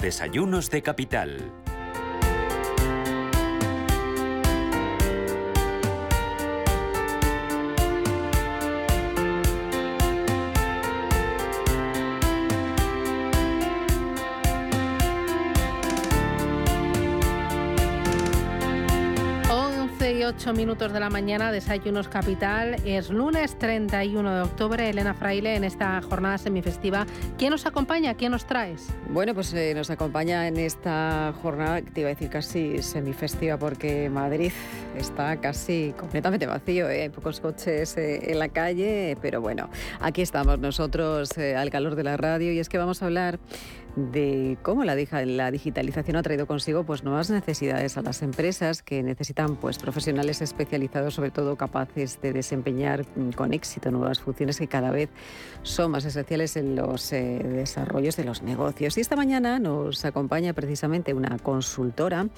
Desayunos de capital. 8 minutos de la mañana, Desayunos Capital. Es lunes 31 de octubre. Elena Fraile, en esta jornada semifestiva. ¿Quién nos acompaña? ¿Quién nos traes? Bueno, pues eh, nos acompaña en esta jornada, te iba a decir casi semifestiva, porque Madrid está casi completamente vacío. ¿eh? Hay pocos coches eh, en la calle, pero bueno, aquí estamos nosotros al calor de la radio y es que vamos a hablar de cómo la, la digitalización ha traído consigo pues, nuevas necesidades a las empresas que necesitan pues, profesionales especializados, sobre todo capaces de desempeñar mm, con éxito nuevas funciones que cada vez son más esenciales en los eh, desarrollos de los negocios. Y esta mañana nos acompaña precisamente una consultora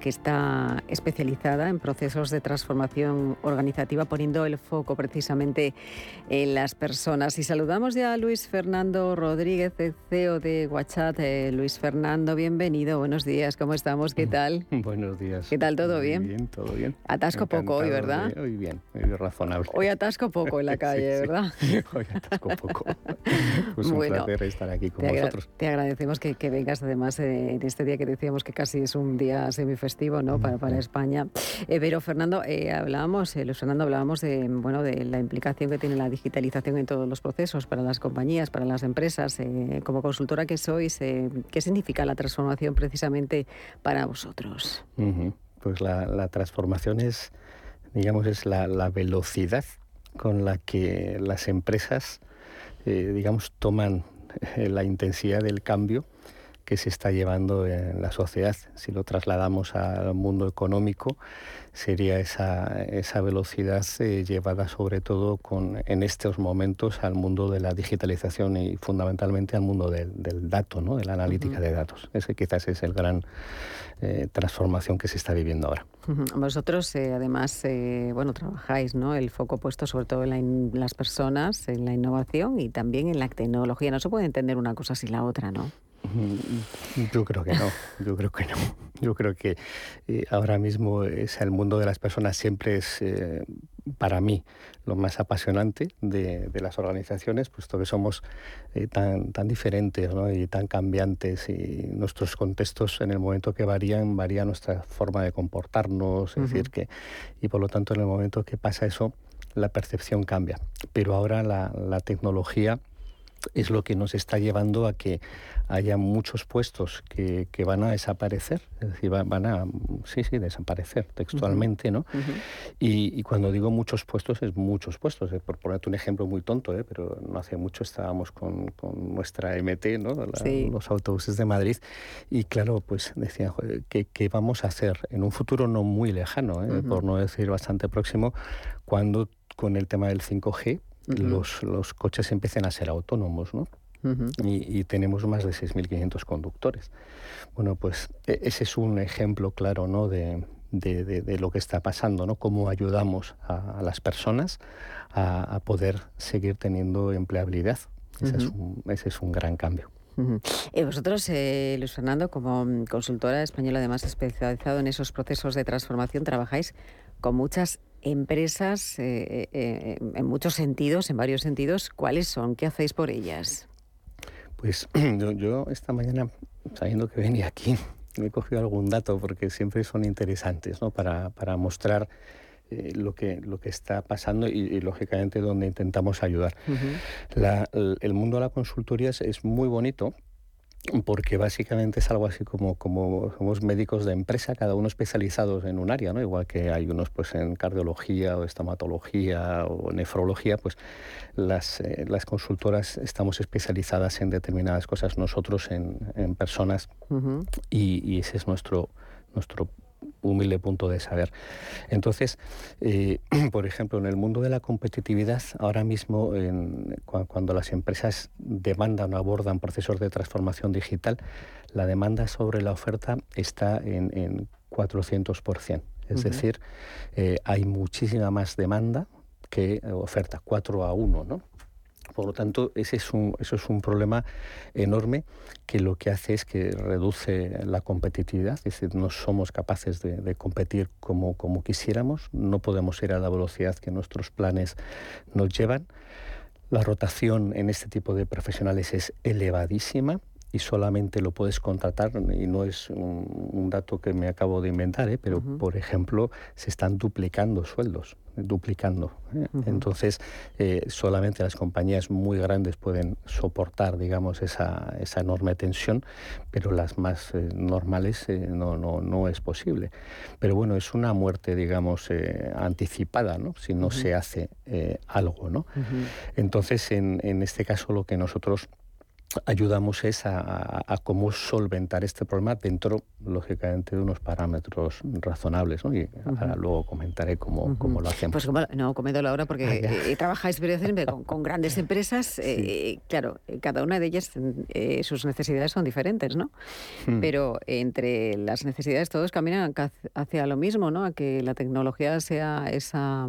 que está especializada en procesos de transformación organizativa, poniendo el foco precisamente en las personas. Y saludamos ya a Luis Fernando Rodríguez, CEO de Guachar eh, Luis Fernando, bienvenido. Buenos días, ¿cómo estamos? ¿Qué tal? Buenos días. ¿Qué tal? ¿Todo bien? Bien, todo bien. Atasco poco hoy, ¿verdad? hoy bien, hoy razonable. Hoy atasco poco en la calle, ¿verdad? hoy atasco poco. Pues un placer estar aquí con vosotros. Te agradecemos que, vengas, además, eh, en este día que decíamos que casi es un día semifestivo, ¿no? Para, para España. Eh, pero, Fernando, hablábamos, Luis Fernando, hablábamos de, bueno, de la implicación que tiene la digitalización en todos los procesos, para las compañías, para las empresas. como consultora que soy, ¿qué significa la transformación precisamente para vosotros? Pues la, transformación es, digamos, es la, velocidad con la que las empresas, eh, digamos, toman eh, la intensidad del cambio que se está llevando en la sociedad. Si lo trasladamos al mundo económico, sería esa, esa velocidad eh, llevada sobre todo con, en estos momentos al mundo de la digitalización y fundamentalmente al mundo del, dato, ¿no? de la analítica de datos. Ese quizás es el gran eh, transformación que se está viviendo ahora. Vosotros eh, además bueno, trabajáis ¿no? el foco puesto sobre todo en, las personas, en la innovación y también en la tecnología. No se puede entender una cosa sin la otra, ¿no? Yo creo que no, yo creo que no. Yo creo que eh, ahora mismo es el mundo de las personas siempre es eh, para mí lo más apasionante de, las organizaciones, puesto que somos eh, tan, tan diferentes y tan cambiantes y nuestros contextos en el momento que varían, varía nuestra forma de comportarnos, es decir, que, y por lo tanto en el momento que pasa eso, la percepción cambia. Pero ahora la, la tecnología es lo que nos está llevando a que haya muchos puestos que, que van a desaparecer, es decir, van a, sí, sí, desaparecer textualmente, ¿no? y, y, cuando digo muchos puestos, es muchos puestos. ¿eh? Por ponerte un ejemplo muy tonto, ¿eh? pero no hace mucho estábamos con, con nuestra MT, ¿no? Los autobuses de Madrid, y claro, pues decían, ¿qué, ¿qué, vamos a hacer en un futuro no muy lejano, ¿eh? por no decir bastante próximo, cuando con el tema del 5G los, los, coches empiecen a ser autónomos, ¿no? y, tenemos más de 6.500 conductores. Bueno, pues e, ese es un ejemplo claro ¿no? de, de, de, lo que está pasando, ¿no? cómo ayudamos a, las personas a, poder seguir teniendo empleabilidad. Ese, es, un, ese es un gran cambio. Y vosotros, eh, Luis Fernando, como consultora española, además especializado en esos procesos de transformación, trabajáis con muchas empresas eh, eh, en muchos sentidos, en varios sentidos. ¿Cuáles son? ¿Qué hacéis por ellas? Pues yo, esta mañana, sabiendo que venía aquí, me he cogido algún dato porque siempre son interesantes ¿no? para, para mostrar eh, lo, que, lo que está pasando y, lógicamente donde intentamos ayudar. el, el, mundo de la consultoría es muy bonito porque básicamente es algo así como, como somos médicos de empresa, cada uno especializados en un área, ¿no? igual que hay unos pues en cardiología o estomatología o nefrología, pues las, eh, las consultoras estamos especializadas en determinadas cosas, nosotros en, en personas y, y, ese es nuestro, nuestro humilde punto de saber. Entonces, eh, por ejemplo, en el mundo de la competitividad, ahora mismo cuando las empresas demandan o abordan procesos de transformación digital, la demanda sobre la oferta está en, en 400%. Es decir, eh, hay muchísima más demanda que oferta, 4 a 1, ¿no? Por lo tanto, ese es un, eso es un problema enorme que lo que hace es que reduce la competitividad, es decir, no somos capaces de, competir como, como quisiéramos, no podemos ir a la velocidad que nuestros planes nos llevan. La rotación en este tipo de profesionales es elevadísima y solamente lo puedes contratar, y no es un, dato que me acabo de inventar, ¿eh? pero por ejemplo se están duplicando sueldos duplicando. ¿eh? Entonces, eh, solamente las compañías muy grandes pueden soportar, digamos, esa, esa enorme tensión, pero las más eh, normales no, no, no, es posible. Pero bueno, es una muerte, digamos, anticipada, ¿no? Si no se hace algo, ¿no? Entonces, en, en este caso, lo que nosotros ayudamos es a, cómo solventar este problema dentro, lógicamente, de unos parámetros razonables. ¿no? Y luego comentaré cómo, cómo, lo hacemos. Pues como, no, comédolo ahora porque ah, eh, trabajáis con, con, grandes empresas. Eh, claro, eh, cada una de ellas, sus necesidades son diferentes, ¿no? Hmm. Pero entre las necesidades todos caminan hacia lo mismo, ¿no? A que la tecnología sea esa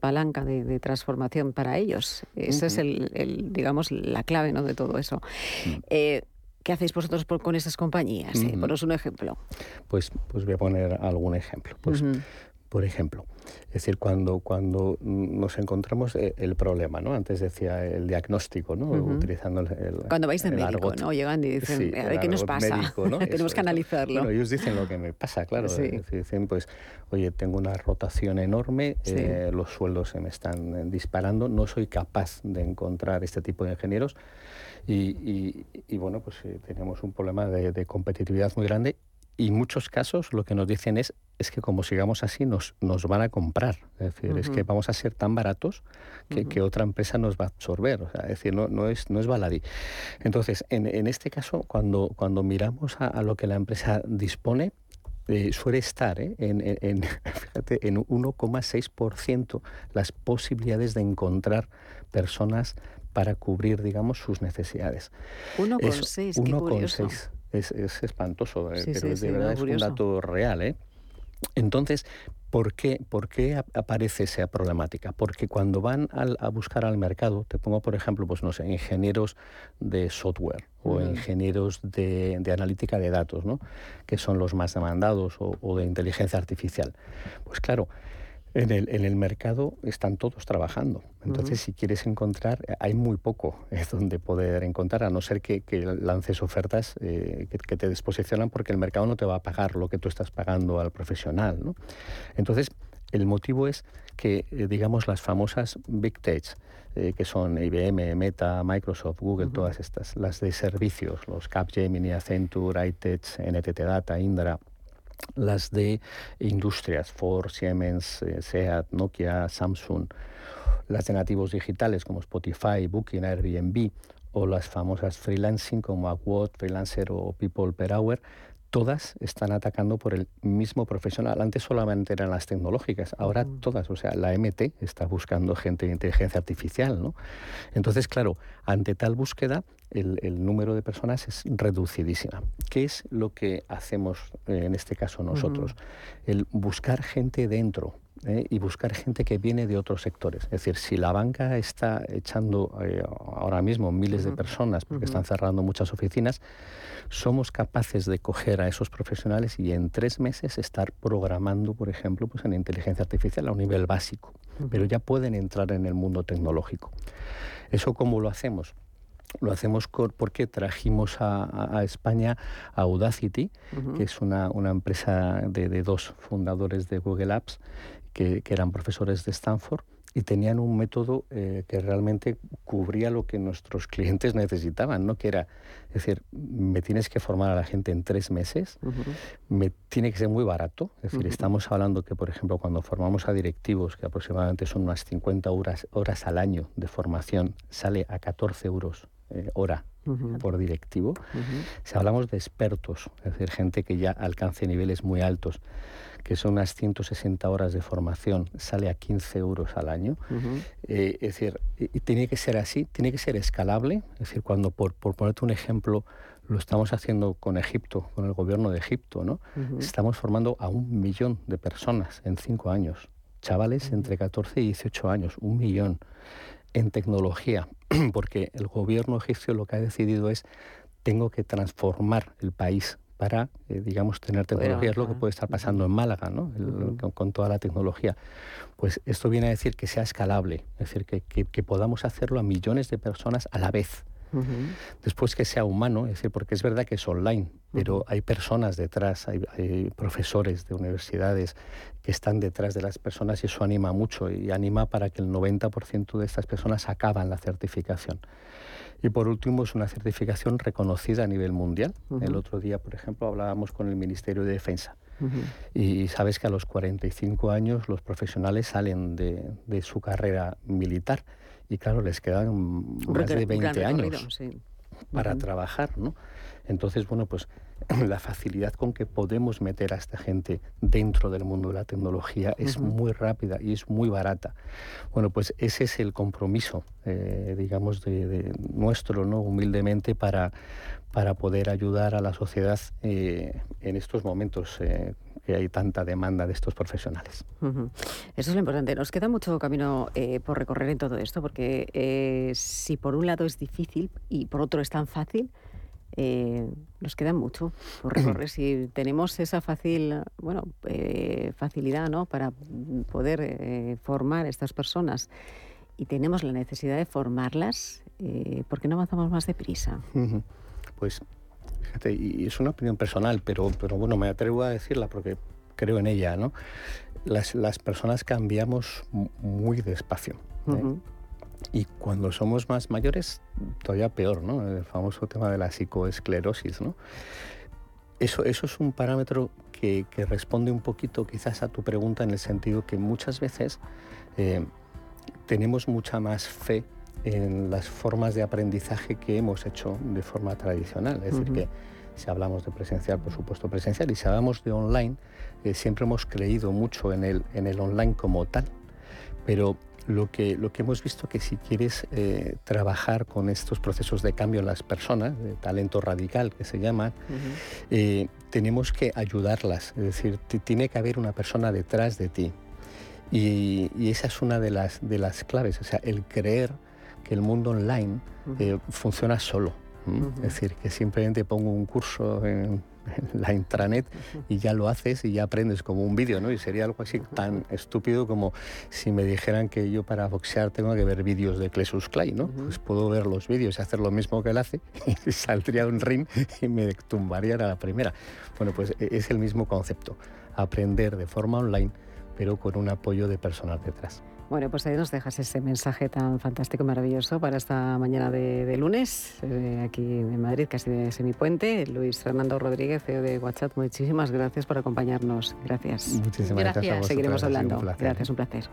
palanca de, transformación para ellos. Esa es el, digamos, la clave ¿no? de todo eso. Mm. Eh, ¿Qué hacéis vosotros con esas compañías? Eh, ponos un ejemplo. Pues, pues voy a poner algún ejemplo. Pues, Por ejemplo, es decir, cuando, cuando nos encontramos eh, el problema, ¿no? Antes decía el diagnóstico, ¿no? Utilizando el, Cuando vais de médico, ¿no? Llegan y dicen, ¿qué nos pasa? Tenemos que analizarlo. Bueno, ellos dicen lo que me pasa, claro. Dicen, pues, oye, tengo una rotación enorme, los sueldos se me están disparando, no soy capaz de encontrar este tipo de ingenieros y, bueno, pues eh, tenemos un problema de, competitividad muy grande y muchos casos lo que nos dicen es, es que como sigamos así nos, nos van a comprar. Es decir, es que vamos a ser tan baratos que, que, otra empresa nos va a absorber. O sea, es decir, no, no, es, no es baladí. Entonces, en, en este caso, cuando, cuando miramos a, lo que la empresa dispone, eh, suele estar ¿eh? en, en, en, en 1,6% las posibilidades de encontrar personas para cubrir, digamos, sus necesidades. 1,6, qué curioso. Es, es espantoso, eh, pero de verdad es un dato real. ¿eh? Entonces, ¿por qué, ¿por qué aparece esa problemática? Porque cuando van a buscar al mercado, te pongo por ejemplo, pues no sé, ingenieros de software o ingenieros de, de, analítica de datos, ¿no? que son los más demandados, o, o de inteligencia artificial. Pues claro, en el, en el mercado están todos trabajando. Entonces, si quieres encontrar, hay muy poco eh, donde poder encontrar, a no ser que, que lances ofertas eh, que, te desposicionan porque el mercado no te va a pagar lo que tú estás pagando al profesional. ¿no? Entonces, El motivo es que, eh, digamos, las famosas Big Techs, eh, que son IBM, Meta, Microsoft, Google, todas estas, las de servicios, los Capgemini, Accenture, iTech, NTT Data, Indra, las de industrias, Ford, Siemens, eh, Seat, Nokia, Samsung, las de nativos digitales como Spotify, Booking, Airbnb o las famosas freelancing como Upwork, Freelancer o People Per Hour, todas están atacando por el mismo profesional. Antes solamente eran las tecnológicas, ahora todas, o sea, la MT está buscando gente de inteligencia artificial, ¿no? Entonces, claro, ante tal búsqueda, el, número de personas es reducidísima. ¿Qué es lo que hacemos eh, en este caso nosotros? El buscar gente dentro, ¿eh? y buscar gente que viene de otros sectores. Es decir, si la banca está echando eh, ahora mismo miles de personas porque están cerrando muchas oficinas, somos capaces de coger a esos profesionales y en tres meses estar programando, por ejemplo, pues en inteligencia artificial a un nivel básico. Pero ya pueden entrar en el mundo tecnológico. ¿Eso cómo lo hacemos? Lo hacemos porque trajimos a, España a Audacity, que es una, empresa de, de, dos fundadores de Google Apps, que, eran profesores de Stanford y tenían un método eh, que realmente cubría lo que nuestros clientes necesitaban, ¿no? Que era, es decir, me tienes que formar a la gente en tres meses, me tiene que ser muy barato, es decir, estamos hablando que, por ejemplo, cuando formamos a directivos, que aproximadamente son unas 50 horas, horas al año de formación, sale a 14 euros eh, hora por directivo. Si hablamos de expertos, es decir, gente que ya alcance niveles muy altos, que son unas 160 horas de formación, sale a 15 euros al año. Eh, es decir, y, tiene que ser así, tiene que ser escalable. Es decir, cuando, por, por ponerte un ejemplo, lo estamos haciendo con Egipto, con el gobierno de Egipto, ¿no? Estamos formando a un millón de personas en cinco años. Chavales entre 14 y 18 años, un millón en tecnología, porque el gobierno egipcio lo que ha decidido es tengo que transformar el país para, eh, digamos, tener tecnología. Es lo que puede estar pasando en Málaga, ¿no? con, toda la tecnología. Pues esto viene a decir que sea escalable, es decir, que, que, podamos hacerlo a millones de personas a la vez. Después que sea humano, es decir, porque es verdad que es online, pero hay personas detrás, hay, hay, profesores de universidades que están detrás de las personas y eso anima mucho y anima para que el 90% de estas personas acaban la certificación. Y por último, es una certificación reconocida a nivel mundial. El otro día, por ejemplo, hablábamos con el Ministerio de Defensa. Y sabes que a los 45 años los profesionales salen de, de su carrera militar y claro, les quedan más de 20 años para trabajar, ¿no? Entonces, bueno, pues la facilidad con que podemos meter a esta gente dentro del mundo de la tecnología es muy rápida y es muy barata. Bueno, pues ese es el compromiso, eh, digamos, de, nuestro, ¿no? Humildemente para, para poder ayudar a la sociedad eh, en estos momentos eh, que hay tanta demanda de estos profesionales. Eso es lo importante. Nos queda mucho camino por recorrer en todo esto, porque si por un lado es difícil y por otro es tan fácil, eh, nos queda mucho por recorrer. si tenemos esa fácil, bueno, eh, facilidad ¿no? para poder eh, formar a estas personas y tenemos la necesidad de formarlas, ¿por qué no avanzamos más deprisa? Pues fíjate, y es una opinión personal, pero, pero bueno, me atrevo a decirla porque creo en ella, ¿no? Las, las personas cambiamos muy despacio. Y cuando somos más mayores, todavía peor, ¿no? El famoso tema de la psicoesclerosis, ¿no? Eso, eso es un parámetro que, que, responde un poquito quizás a tu pregunta en el sentido que muchas veces eh, tenemos mucha más fe en las formas de aprendizaje que hemos hecho de forma tradicional. Es decir, que si hablamos de presencial, por supuesto presencial, y si hablamos de online, eh, siempre hemos creído mucho en el, en el online como tal. Pero lo que, lo que hemos visto que si quieres eh, trabajar con estos procesos de cambio en las personas, de talento radical que se llama, eh, tenemos que ayudarlas. Es decir, tiene que haber una persona detrás de ti. Y, esa es una de las, de las claves, o sea, el creer que el mundo online eh, funciona solo. Es decir, que simplemente pongo un curso en la intranet y ya lo haces y ya aprendes como un vídeo, ¿no? Y sería algo así tan estúpido como si me dijeran que yo para boxear tengo que ver vídeos de Clesus Clay, ¿no? Pues puedo ver los vídeos y hacer lo mismo que él hace y saldría un ring y me tumbaría a la primera. Bueno, pues e-, es el mismo concepto, aprender de forma online pero con un apoyo de personal detrás. Bueno, pues ahí nos dejas ese mensaje tan fantástico y maravilloso para esta mañana de, lunes, eh, aquí en Madrid, casi de semipuente. Luis Fernando Rodríguez, CEO de WhatsApp, muchísimas gracias por acompañarnos. Gracias. Muchísimas gracias. Seguiremos hablando. Gracias, un placer.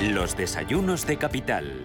Los desayunos de capital.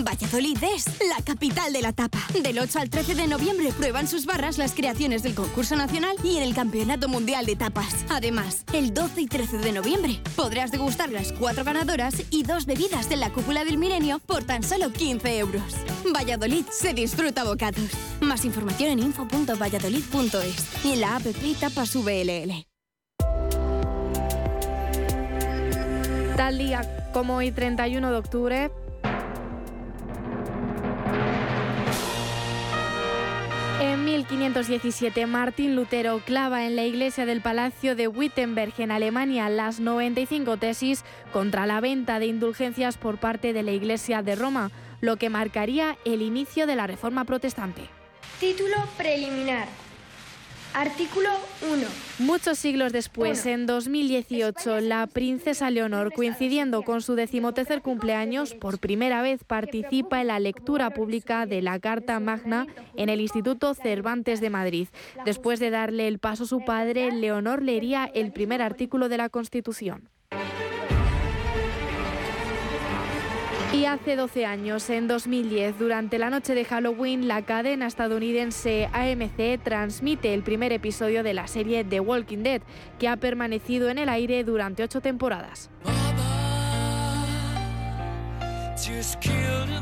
Valladolid es la capital de la tapa. Del 8 al 13 de noviembre prueban sus barras las creaciones del concurso nacional y en el Campeonato Mundial de Tapas. Además, el 12 y 13 de noviembre podrás degustar las cuatro ganadoras y dos bebidas de la cúpula del milenio por tan solo 15 euros. Valladolid se disfruta bocados. Más información en info.valladolid.es y en la app Tapas VLL. Tal día como hoy 31 de octubre, 1517, Martín Lutero clava en la iglesia del Palacio de Wittenberg en Alemania las 95 tesis contra la venta de indulgencias por parte de la Iglesia de Roma, lo que marcaría el inicio de la Reforma Protestante. Título preliminar. Artículo 1. Muchos siglos después, en 2018, la princesa Leonor, coincidiendo con su decimotercer cumpleaños, por primera vez participa en la lectura pública de la Carta Magna en el Instituto Cervantes de Madrid. Después de darle el paso a su padre, Leonor leería el primer artículo de la Constitución. Y hace 12 años, en 2010, durante la noche de Halloween, la cadena estadounidense AMC transmite el primer episodio de la serie The Walking Dead, que ha permanecido en el aire durante ocho temporadas.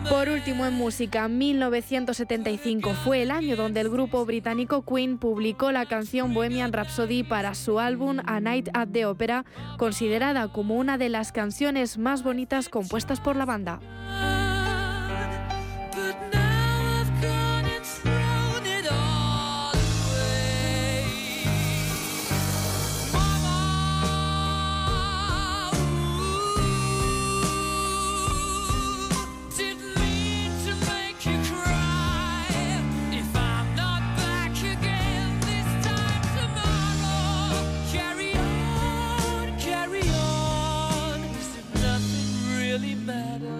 Por último, en música, 1975 fue el año donde el grupo británico Queen publicó la canción Bohemian Rhapsody para su álbum A Night at the Opera, considerada como una de las canciones más bonitas compuestas por la banda. matter.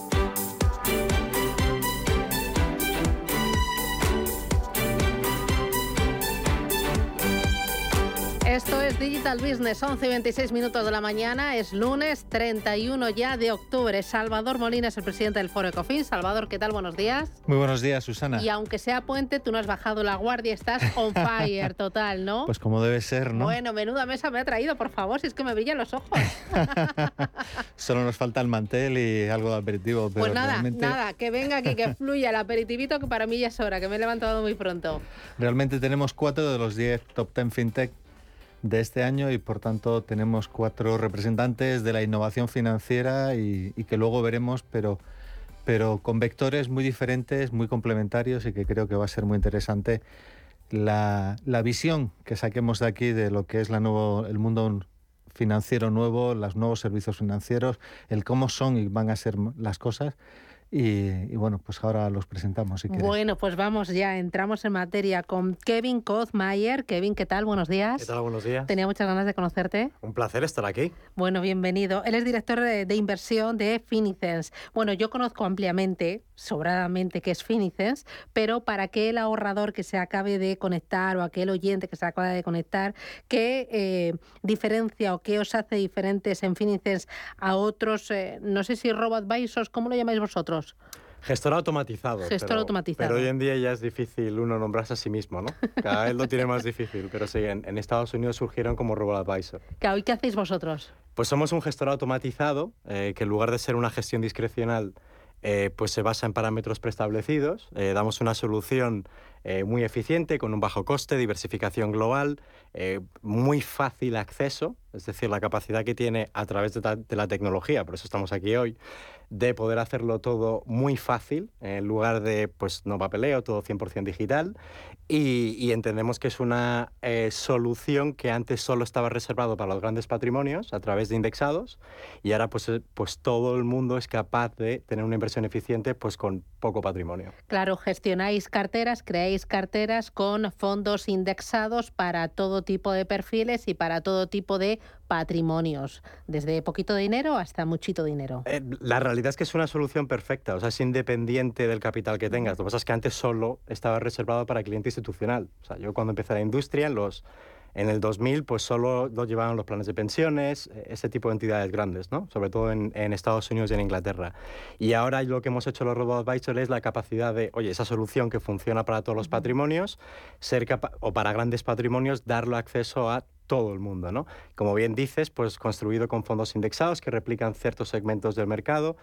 Esto es Digital Business, 11 y 26 minutos de la mañana, es lunes 31 ya de octubre. Salvador Molina es el presidente del Foro Ecofin. Salvador, ¿qué tal? Buenos días. Muy buenos días, Susana. Y aunque sea puente, tú no has bajado la guardia, estás on fire total, ¿no? Pues como debe ser, ¿no? Bueno, menuda mesa me ha traído, por favor, si es que me brillan los ojos. Solo nos falta el mantel y algo de aperitivo. Pero pues nada, realmente... nada, que venga aquí, que fluya el aperitivito, que para mí ya es hora, que me he levantado muy pronto. Realmente tenemos cuatro de los 10 top 10 fintech de este año y por tanto tenemos cuatro representantes de la innovación financiera y, y, que luego veremos, pero, pero con vectores muy diferentes, muy complementarios y que creo que va a ser muy interesante la, la visión que saquemos de aquí de lo que es la nuevo, el mundo financiero nuevo, los nuevos servicios financieros, el cómo son y van a ser las cosas. Y, y, bueno, pues ahora los presentamos. Si bueno, pues vamos ya, entramos en materia con Kevin Kozmayer. Kevin, ¿qué tal? Buenos días. ¿Qué tal? Buenos días. Tenía muchas ganas de conocerte. Un placer estar aquí. Bueno, bienvenido. Él es director de, de inversión de Finicens. Bueno, yo conozco ampliamente, sobradamente, qué es Finicens, pero para aquel ahorrador que se acabe de conectar o aquel oyente que se acaba de conectar, ¿qué eh, diferencia o qué os hace diferentes en Finicens a otros, eh, no sé si robo-advisors, ¿cómo lo llamáis vosotros? Gestor automatizado. Gestor pero, automatizado. Pero hoy en día ya es difícil uno nombrarse a sí mismo, ¿no? Cada vez lo tiene más difícil. Pero sí, en, en Estados Unidos surgieron como robo-advisor. ¿Y qué hacéis vosotros? Pues somos un gestor automatizado eh, que en lugar de ser una gestión discrecional, eh, pues se basa en parámetros preestablecidos. Eh, damos una solución eh, muy eficiente, con un bajo coste, diversificación global, eh, muy fácil acceso, es decir, la capacidad que tiene a través de, la tecnología, por eso estamos aquí hoy, de poder hacerlo todo muy fácil, en lugar de pues no papeleo, todo 100% digital. Y, entendemos que es una eh, solución que antes solo estaba reservado para los grandes patrimonios a través de indexados y ahora pues, pues todo el mundo es capaz de tener una inversión eficiente pues con poco patrimonio. Claro, gestionáis carteras, creáis carteras con fondos indexados para todo tipo de perfiles y para todo tipo de patrimonios, desde poquito dinero hasta muchito dinero. Eh, la realidad es que es una solución perfecta, o sea, es independiente del capital que tengas. Lo que pasa es que antes solo estaba reservado para cliente institucional. O sea, yo cuando empecé la industria, en los en el 2000, pues solo lo llevaban los planes de pensiones, ese tipo de entidades grandes, ¿no? Sobre todo en, en Estados Unidos y en Inglaterra. Y ahora lo que hemos hecho los robo-advisors es la capacidad de, oye, esa solución que funciona para todos los patrimonios, ser o para grandes patrimonios, darlo acceso a todo el mundo, ¿no? Como bien dices, pues construido con fondos indexados que replican ciertos segmentos del mercado,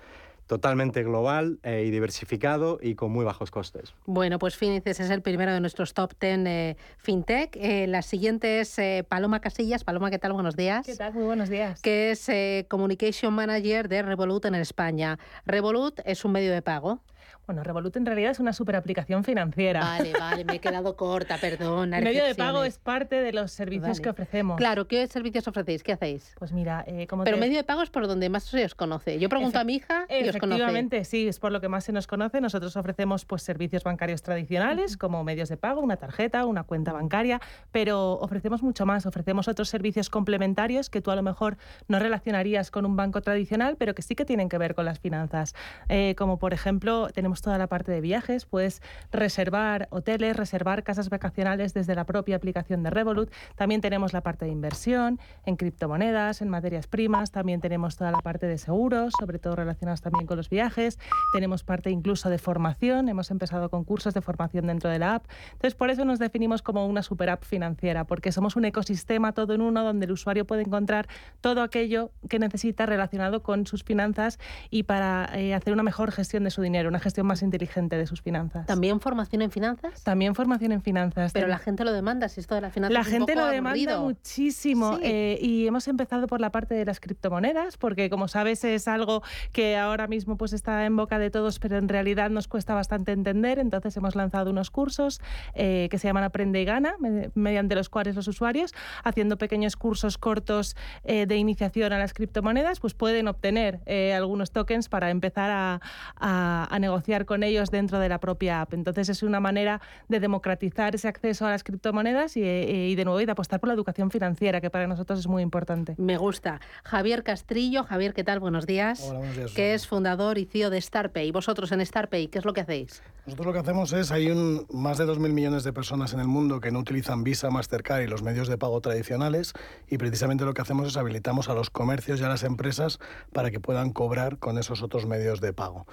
totalmente global eh, y diversificado y con muy bajos costes. Bueno, pues Finices es el primero de nuestros top 10 eh, fintech. Eh, la siguiente es eh, Paloma Casillas. Paloma, ¿qué tal? Buenos días. ¿Qué tal? Muy buenos días. Que es eh, Communication Manager de Revolut en España. Revolut es un medio de pago. Bueno, Revolut en realidad es una super aplicación financiera. Vale, vale, me he quedado corta, perdón. El medio de pago es parte de los servicios Vale. que ofrecemos. Claro, ¿qué servicios ofrecéis? ¿Qué hacéis? Pues mira, eh, como Pero te- medio de pago es por donde más se os conoce. Yo pregunto Efe- a mi hija y os conoce. Efectivamente, sí, es por lo que más se nos conoce. Nosotros ofrecemos pues, servicios bancarios tradicionales, como medios de pago, una tarjeta, una cuenta bancaria, pero ofrecemos mucho más. Ofrecemos otros servicios complementarios que tú a lo mejor no relacionarías con un banco tradicional, pero que sí que tienen que ver con las finanzas. Eh, como por ejemplo, tenemos toda la parte de viajes, puedes reservar hoteles, reservar casas vacacionales desde la propia aplicación de Revolut. También tenemos la parte de inversión en criptomonedas, en materias primas, también tenemos toda la parte de seguros, sobre todo relacionados también con los viajes. Tenemos parte incluso de formación, hemos empezado con cursos de formación dentro de la app. Entonces, por eso nos definimos como una super app financiera, porque somos un ecosistema todo en uno donde el usuario puede encontrar todo aquello que necesita relacionado con sus finanzas y para eh, hacer una mejor gestión de su dinero, una gestión más inteligente de sus finanzas. ¿También formación en finanzas? También formación en finanzas. Pero la gente lo demanda, si esto de la finanza la es un gente poco lo demanda aburrido. muchísimo Sí. eh, y hemos empezado por la parte de las criptomonedas porque como sabes es algo que ahora mismo pues está en boca de todos pero en realidad nos cuesta bastante entender entonces hemos lanzado unos cursos eh, que se llaman Aprende y Gana me- mediante los cuales los usuarios haciendo pequeños cursos cortos eh, de iniciación a las criptomonedas pues pueden obtener eh, algunos tokens para empezar a, a- a negociar negociar con ellos dentro de la propia app. Entonces es una manera de democratizar ese acceso a las criptomonedas y, y de nuevo y de apostar por la educación financiera, que para nosotros es muy importante. Me gusta. Javier Castrillo, Javier, ¿qué tal? Buenos días. Hola, buenos días. Que es fundador y CEO de StarPay. ¿Vosotros en StarPay qué es lo que hacéis? Nosotros lo que hacemos es, hay un, más de 2.000 millones de personas en el mundo que no utilizan Visa, Mastercard y los medios de pago tradicionales y precisamente lo que hacemos es habilitamos a los comercios y a las empresas para que puedan cobrar con esos otros medios de pago.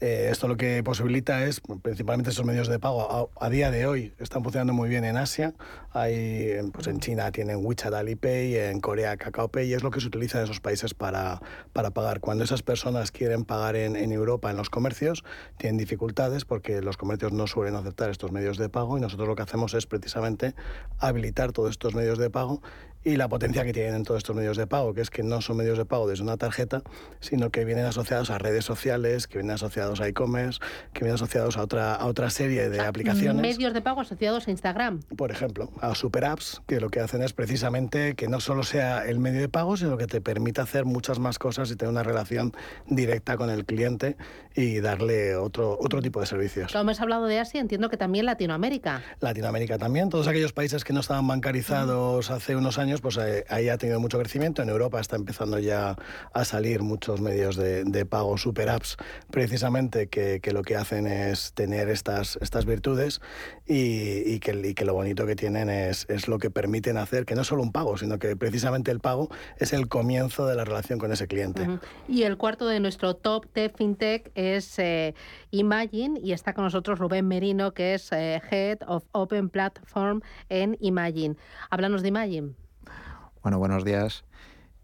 Eh, esto lo que posibilita es, principalmente esos medios de pago, a, día de hoy están funcionando muy bien en Asia. Hay, pues en China tienen WeChat Alipay, en Corea Kakao Pay, y es lo que se utiliza en esos países para, para pagar. Cuando esas personas quieren pagar en, en Europa, en los comercios, tienen dificultades porque los comercios no suelen aceptar estos medios de pago y nosotros lo que hacemos es precisamente habilitar todos estos medios de pago y la potencia que tienen en todos estos medios de pago, que es que no son medios de pago desde una tarjeta, sino que vienen asociados a redes sociales, que vienen asociados a e-commerce, que vienen asociados a otra, a otra serie de aplicaciones. Medios de pago asociados a Instagram. Por ejemplo, a super apps, que lo que hacen es precisamente que no solo sea el medio de pago, sino que te permite hacer muchas más cosas y tener una relación directa con el cliente y darle otro, otro tipo de servicios. Como hemos hablado de Asia, entiendo que también Latinoamérica. Latinoamérica también, todos aquellos países que no estaban bancarizados hace unos años pues eh, ahí ha tenido mucho crecimiento. En Europa está empezando ya a salir muchos medios de, de pago, super apps, precisamente que, que, lo que hacen es tener estas, estas virtudes y, y, que, y, que, lo bonito que tienen es, es, lo que permiten hacer, que no solo un pago, sino que precisamente el pago es el comienzo de la relación con ese cliente. Uh -huh. Y el cuarto de nuestro top de FinTech es eh, Imagine y está con nosotros Rubén Merino, que es eh, Head of Open Platform en Imagine. Háblanos de Imagine. Bueno, buenos días.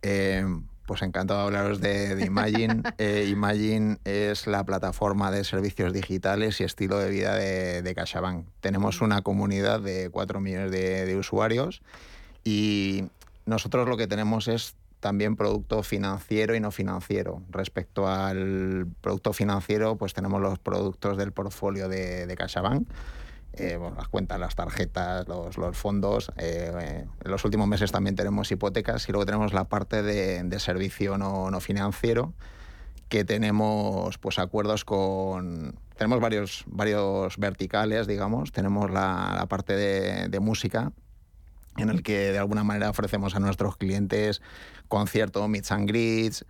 Eh, pues encantado de hablaros de, de Imagine. eh, Imagine es la plataforma de servicios digitales y estilo de vida de, de CaixaBank. Tenemos una comunidad de 4 millones de, de usuarios y nosotros lo que tenemos es también producto financiero y no financiero. Respecto al producto financiero, pues tenemos los productos del portfolio de, de CaixaBank, eh, las cuentas, las tarjetas, los, los fondos. Eh, en los últimos meses también tenemos hipotecas y luego tenemos la parte de, de servicio no, no, financiero que tenemos pues acuerdos con tenemos varios varios verticales digamos tenemos la, la parte de, música en el que de alguna manera ofrecemos a nuestros clientes conciertos meets and greets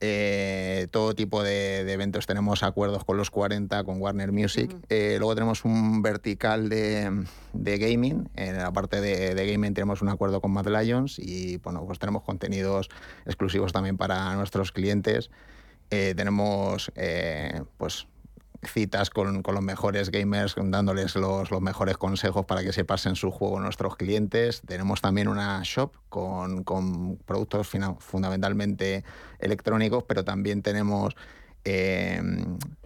eh, todo tipo de, de, eventos. Tenemos acuerdos con los 40, con Warner Music. Uh -huh. eh, luego tenemos un vertical de, de, gaming. En la parte de, de, gaming tenemos un acuerdo con Mad Lions y bueno, pues tenemos contenidos exclusivos también para nuestros clientes. Eh, tenemos eh, pues citas con, con, los mejores gamers, dándoles los, los, mejores consejos para que se pasen su juego nuestros clientes. Tenemos también una shop con, con productos fundamentalmente electrónicos, pero también tenemos eh,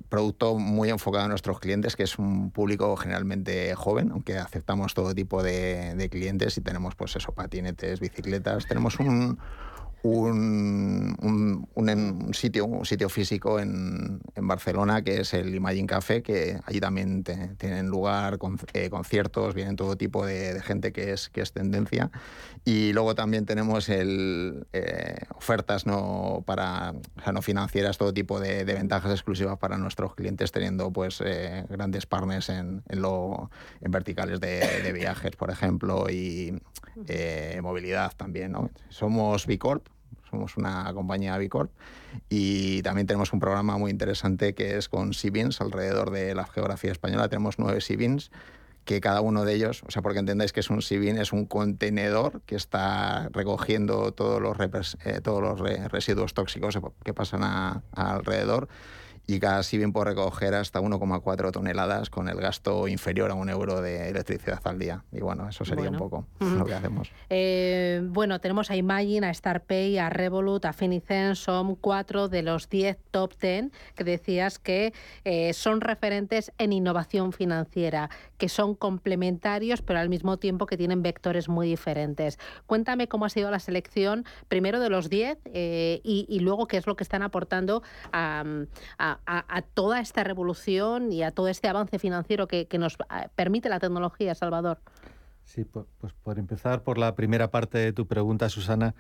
producto muy enfocado a nuestros clientes, que es un público generalmente joven, aunque aceptamos todo tipo de, de clientes y tenemos pues eso, patinetes, bicicletas. Tenemos un un, un, un, sitio, un sitio físico en, en, Barcelona que es el Imagine Café, que allí también te, tienen lugar con, eh, conciertos, vienen todo tipo de, de, gente que es, que es tendencia. Y luego también tenemos el, eh, ofertas no, para, o sea, no financieras, todo tipo de, de, ventajas exclusivas para nuestros clientes, teniendo pues eh, grandes partners en, en, lo, en verticales de, viajes, por ejemplo, y eh, movilidad también. ¿no? Somos B Corp, somos una compañía B Corp y también tenemos un programa muy interesante que es con Sibins alrededor de la geografía española. Tenemos nueve Sibins que cada uno de ellos, o sea, porque entendáis que es un Sibin, es un contenedor que está recogiendo todos los, eh, todos los re residuos tóxicos que pasan a, a alrededor y cada Sibin puede recoger hasta 1,4 toneladas con el gasto inferior a un euro de electricidad al día. Y bueno, eso sería bueno. un poco uh -huh. lo que hacemos. Eh, bueno, tenemos a Imagine, a StarPay, a Revolut, a Finicen, son cuatro de los 10 top 10 que decías que eh, son referentes en innovación financiera, que son complementarios, pero al mismo tiempo que tienen vectores muy diferentes. Cuéntame cómo ha sido la selección, primero de los 10 eh, y, y, luego qué es lo que están aportando a, a a, toda esta revolución y a todo este avance financiero que, que nos eh, permite la tecnología, Salvador? Sí, pues por empezar por la primera parte de tu pregunta, Susana,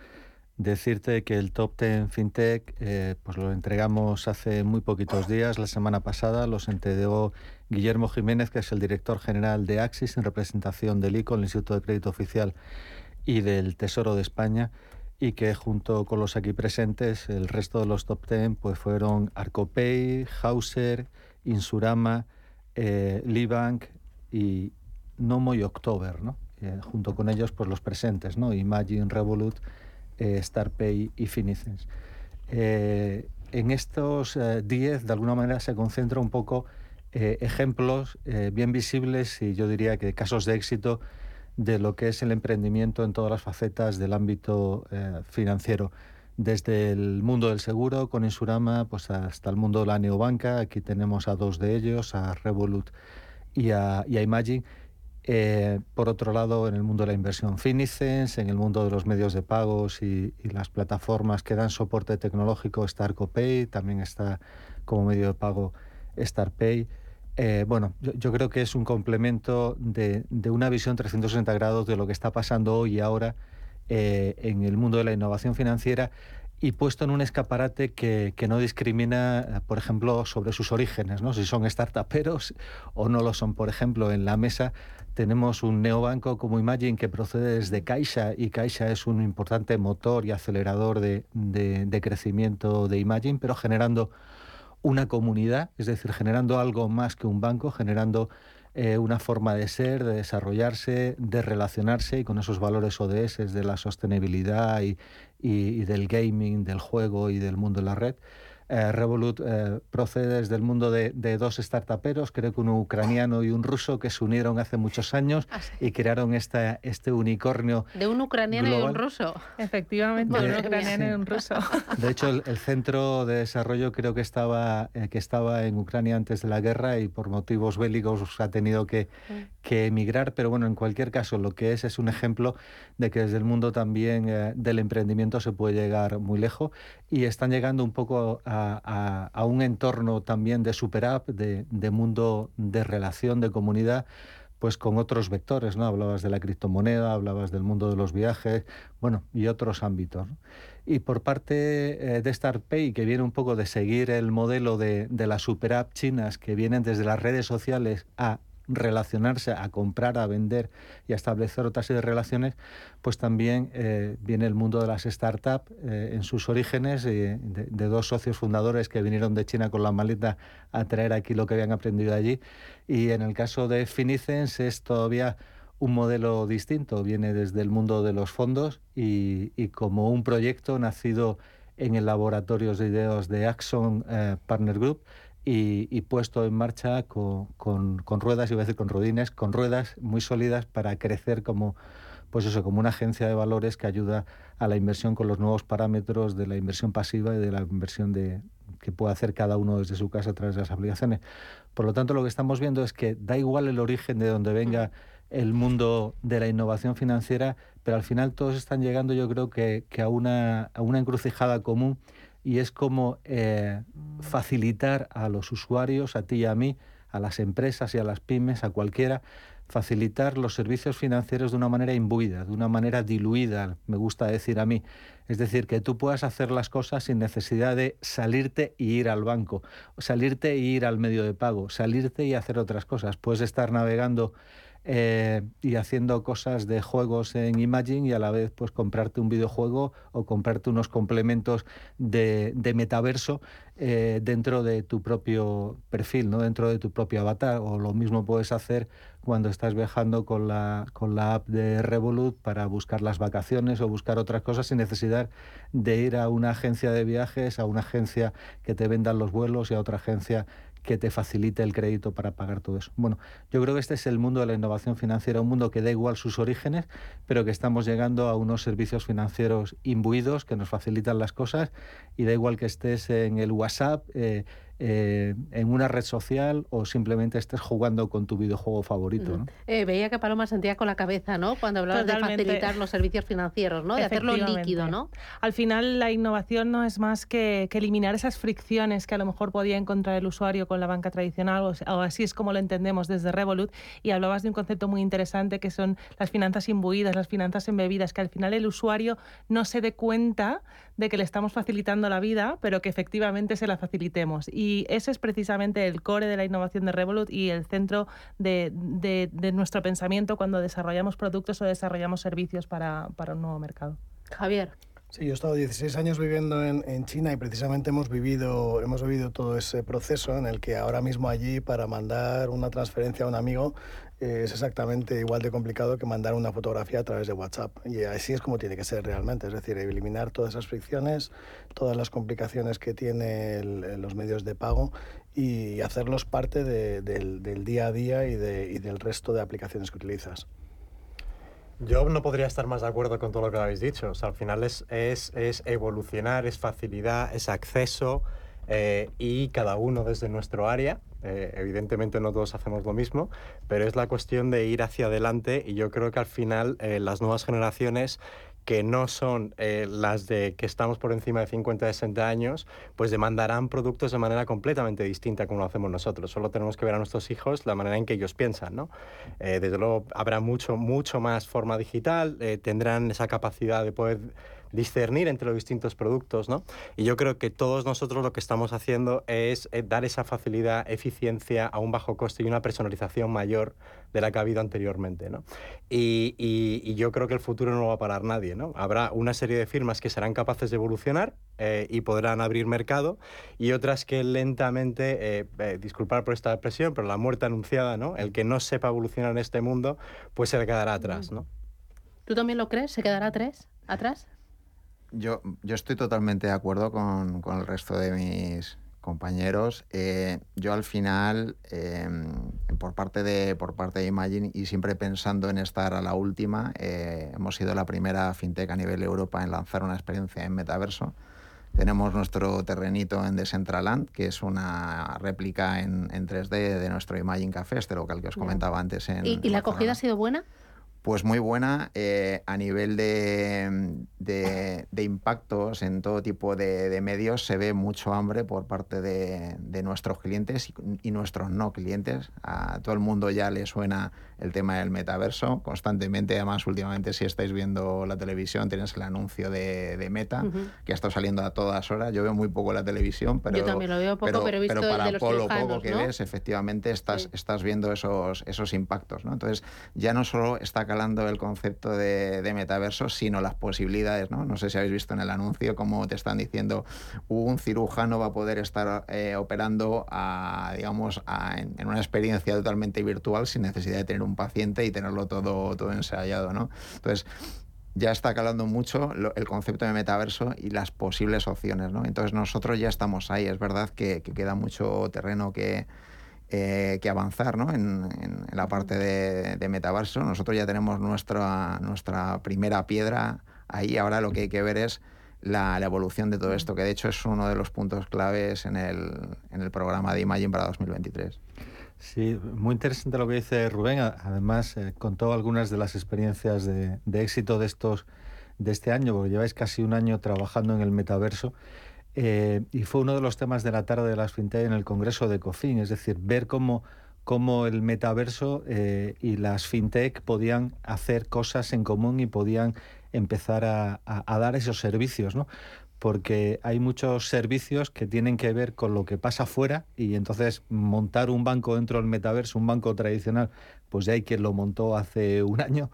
Decirte que el Top 10 FinTech eh, pues lo entregamos hace muy poquitos días, la semana pasada, los entregó Guillermo Jiménez, que es el director general de Axis en representación del ICO, el Instituto de Crédito Oficial y del Tesoro de España, y que junto con los aquí presentes, el resto de los Top 10 pues fueron Arcopay, Hauser, Insurama, eh, Libank y Nomo y October, ¿no? Eh, junto con ellos pues los presentes, ¿no? Imagine, Revolut, eh, StarPay y Finicens. En estos 10, de alguna manera, se concentra un poco ejemplos bien visibles y yo diría que casos de éxito de lo que es el emprendimiento en todas las facetas del ámbito financiero desde el mundo del seguro con Insurama pues hasta el mundo de la neobanca. Aquí tenemos a dos de ellos, a Revolut y a, y a Imagine. Eh, por otro lado, en el mundo de la inversión Finicens, en el mundo de los medios de pagos y, las plataformas que dan soporte tecnológico, StarCopay, también está como medio de pago StarPay. Eh, bueno, yo, creo que es un complemento de, una visión 360 grados de lo que está pasando hoy y ahora eh, en el mundo de la innovación financiera y puesto en un escaparate que, no discrimina, por ejemplo, sobre sus orígenes, ¿no? si son startuperos o no lo son. Por ejemplo, en la mesa tenemos un neobanco como Imagine que procede desde Caixa y Caixa es un importante motor y acelerador de, crecimiento de Imagine, pero generando una comunidad, es decir, generando algo más que un banco, generando eh, una forma de ser, de desarrollarse, de relacionarse y con esos valores ODS de la sostenibilidad y, y, del gaming, del juego y del mundo de la red. Eh, Revolut eh, procede desde el mundo de, dos startuperos, creo que un ucraniano y un ruso que se unieron hace muchos años ah, y crearon esta, este unicornio. De un ucraniano y un ruso. Efectivamente, de, un ucraniano y un ruso. De hecho, el, centro de desarrollo creo que estaba, eh, que estaba en Ucrania antes de la guerra y por motivos bélicos ha tenido que, mm. Que emigrar, pero bueno, en cualquier caso, lo que es es un ejemplo de que desde el mundo también del emprendimiento se puede llegar muy lejos y están llegando un poco a a, un entorno también de super app, de, mundo de relación, de comunidad, pues con otros vectores, ¿no? Hablabas de la criptomoneda, hablabas del mundo de los viajes, bueno, y otros ámbitos. Y por parte eh, de StartPay, que viene un poco de seguir el modelo de, de las super app chinas que vienen desde las redes sociales a relacionarse, a comprar, a vender y a establecer otra serie de relaciones, pues también eh, viene el mundo de las startups eh, en sus orígenes de, dos socios fundadores que vinieron de China con la maleta a traer aquí lo que habían aprendido allí. Y en el caso de Finicens es todavía un modelo distinto, viene desde el mundo de los fondos y, como un proyecto nacido en el laboratorio de ideas de Axon eh, Partner Group, y, puesto en marcha con, con, ruedas, iba a decir con rodines, con ruedas muy sólidas para crecer como, pues eso, como una agencia de valores que ayuda a la inversión con los nuevos parámetros de la inversión pasiva y de la inversión de, que puede hacer cada uno desde su casa a través de las aplicaciones. Por lo tanto, lo que estamos viendo es que da igual el origen de donde venga el mundo de la innovación financiera, pero al final todos están llegando yo creo que a, una, a una encrucijada común y es como eh, facilitar a los usuarios, a ti y a mí, a las empresas y a las pymes, a cualquiera, facilitar los servicios financieros de una manera imbuida, de una manera diluida, me gusta decir a mí. Es decir, que tú puedas hacer las cosas sin necesidad de salirte y ir al banco, salirte y ir al medio de pago, salirte y hacer otras cosas. Puedes estar navegando eh, y haciendo cosas de juegos en Imagine y a la vez pues comprarte un videojuego o comprarte unos complementos de, metaverso eh, dentro de tu propio perfil, ¿no? dentro de tu propio avatar. O lo mismo puedes hacer cuando estás viajando con la, con la app de Revolut para buscar las vacaciones o buscar otras cosas sin necesidad de ir a una agencia de viajes, a una agencia que te vendan los vuelos y a otra agencia que te facilite el crédito para pagar todo eso. Bueno, yo creo que este es el mundo de la innovación financiera, un mundo que da igual sus orígenes, pero que estamos llegando a unos servicios financieros imbuidos que nos facilitan las cosas y da igual que estés en el WhatsApp. Eh, eh, en una red social o simplemente estés jugando con tu videojuego favorito. ¿no? Eh, veía que Paloma sentía con la cabeza, ¿no? Cuando hablabas de facilitar los servicios financieros, ¿no? De hacerlo líquido, ¿no? Al final la innovación no es más que, eliminar esas fricciones que a lo mejor podía encontrar el usuario con la banca tradicional, o, así es como lo entendemos desde Revolut. Y hablabas de un concepto muy interesante que son las finanzas imbuidas, las finanzas embebidas, que al final el usuario no se dé cuenta de que le estamos facilitando la vida, pero que efectivamente se la facilitemos. Y ese es precisamente el core de la innovación de Revolut y el centro de, nuestro pensamiento cuando desarrollamos productos o desarrollamos servicios para, un nuevo mercado. Javier. Sí, yo he estado 16 años viviendo en, en, China y precisamente hemos vivido, hemos vivido todo ese proceso en el que ahora mismo allí para mandar una transferencia a un amigo es exactamente igual de complicado que mandar una fotografía a través de WhatsApp. Y así es como tiene que ser realmente, es decir, eliminar todas esas fricciones, todas las complicaciones que tienen los medios de pago y hacerlos parte del, del, día a día y, de, y del resto de aplicaciones que utilizas. Yo no podría estar más de acuerdo con todo lo que habéis dicho. O sea, al final es, es, es evolucionar, es facilidad, es acceso eh, y cada uno desde nuestro área. Eh, evidentemente no todos hacemos lo mismo, pero es la cuestión de ir hacia adelante y yo creo que al final eh, las nuevas generaciones que no son eh, las de que estamos por encima de 50, 60 años, pues demandarán productos de manera completamente distinta como lo hacemos nosotros. Solo tenemos que ver a nuestros hijos la manera en que ellos piensan, ¿no? Eh, desde luego habrá mucho, mucho más forma digital, eh, tendrán esa capacidad de poder discernir entre los distintos productos, ¿no? Y yo creo que todos nosotros lo que estamos haciendo es eh, dar esa facilidad, eficiencia a un bajo coste y una personalización mayor de la que ha habido anteriormente, ¿no? Y, y, yo creo que el futuro no va a parar nadie, ¿no? Habrá una serie de firmas que serán capaces de evolucionar eh, y podrán abrir mercado y otras que lentamente, eh, disculpar por esta expresión, pero la muerte anunciada, ¿no? El que no sepa evolucionar en este mundo, pues se le quedará atrás, ¿no? ¿Tú también lo crees? ¿Se quedará atrás? ¿Atrás? Yo, yo estoy totalmente de acuerdo con, con el resto de mis compañeros. Eh, yo al final, em, por, parte de, por parte de Imagine y siempre pensando en estar a la última, eh, hemos sido la primera fintech a nivel Europa en lanzar una experiencia en metaverso. Tenemos nuestro terrenito en Decentraland, que es una réplica en, en 3D de nuestro Imagine Café, este local que os comentaba antes. En, ¿Y, ¿Y la acogida ha sido buena? Pues muy buena eh, a nivel de, de, impactos en todo tipo de, medios. Se ve mucho hambre por parte de, nuestros clientes y, nuestros no clientes. A todo el mundo ya le suena el tema del metaverso constantemente. Además, últimamente, si estáis viendo la televisión, tienes el anuncio de, Meta, que ha estado saliendo a todas horas. Yo veo muy poco la televisión, pero. Yo también lo veo poco, pero, he visto para los lo poco que ves, efectivamente, estás, estás viendo esos, esos impactos. ¿no? Entonces, ya no solo está calando el concepto de, metaverso, sino las posibilidades. ¿no? no sé si habéis visto en el anuncio cómo te están diciendo un cirujano va a poder estar eh, operando a, digamos, en, una experiencia totalmente virtual sin necesidad de tener un paciente y tenerlo todo, todo ensayado. ¿no? Entonces, ya está calando mucho el concepto de metaverso y las posibles opciones. ¿no? Entonces nosotros ya estamos ahí. Es verdad que queda mucho terreno que, eh, que avanzar ¿no? en, la parte de, metaverso. Nosotros ya tenemos nuestra, nuestra primera piedra ahí. Ahora lo que hay que ver es la, evolución de todo esto, que de hecho es uno de los puntos claves en el, en el programa de Imagine para 2023. Sí, muy interesante lo que dice Rubén. Además, eh, contó algunas de las experiencias de, de, éxito de estos de este año, porque lleváis casi un año trabajando en el metaverso. Eh, y fue uno de los temas de la tarde de las fintech en el Congreso de COFIN, es decir, ver cómo, cómo el metaverso eh, y las fintech podían hacer cosas en común y podían empezar a, dar esos servicios, ¿no? porque hay muchos servicios que tienen que ver con lo que pasa afuera y entonces montar un banco dentro del metaverso, un banco tradicional, pues ya hay quien lo montó hace un año,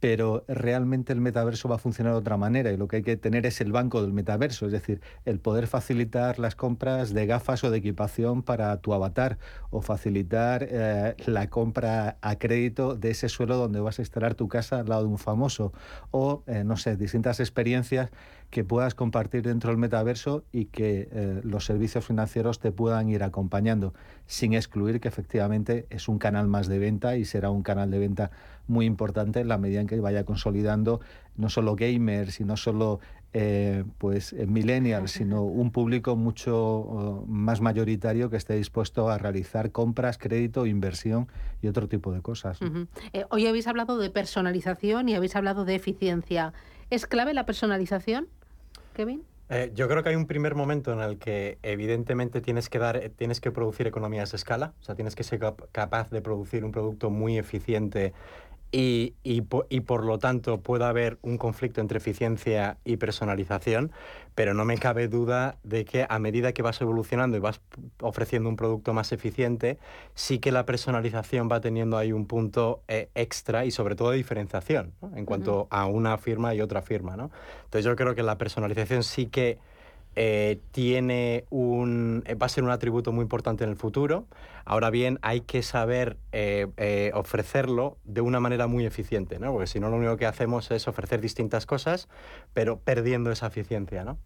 pero realmente el metaverso va a funcionar de otra manera y lo que hay que tener es el banco del metaverso, es decir, el poder facilitar las compras de gafas o de equipación para tu avatar o facilitar eh, la compra a crédito de ese suelo donde vas a instalar tu casa al lado de un famoso o, eh, no sé, distintas experiencias que puedas compartir dentro del metaverso y que eh, los servicios financieros te puedan ir acompañando, sin excluir que efectivamente es un canal más de venta y será un canal de venta muy importante en la medida en que vaya consolidando no solo gamers y no solo eh, pues eh, millennial, sino un público mucho más mayoritario que esté dispuesto a realizar compras, crédito, inversión y otro tipo de cosas. Eh, hoy habéis hablado de personalización y habéis hablado de eficiencia. ¿Es clave la personalización, Kevin? yo creo que hay un primer momento en el que evidentemente tienes que dar, tienes que producir economías de escala, o sea, tienes que ser capaz de producir un producto muy eficiente y, y, por lo tanto puede haber un conflicto entre eficiencia y personalización, pero no me cabe duda de que a medida que vas evolucionando y vas ofreciendo un producto más eficiente, sí que la personalización va teniendo ahí un punto eh, extra y sobre todo de diferenciación en cuanto a una firma y otra firma. ¿no? Entonces yo creo que la personalización sí que eh, tiene un, eh, va a ser un atributo muy importante en el futuro. Ahora bien, hay que saber eh, ofrecerlo de una manera muy eficiente, ¿no? porque si no lo único que hacemos es ofrecer distintas cosas, pero perdiendo esa eficiencia. ¿no?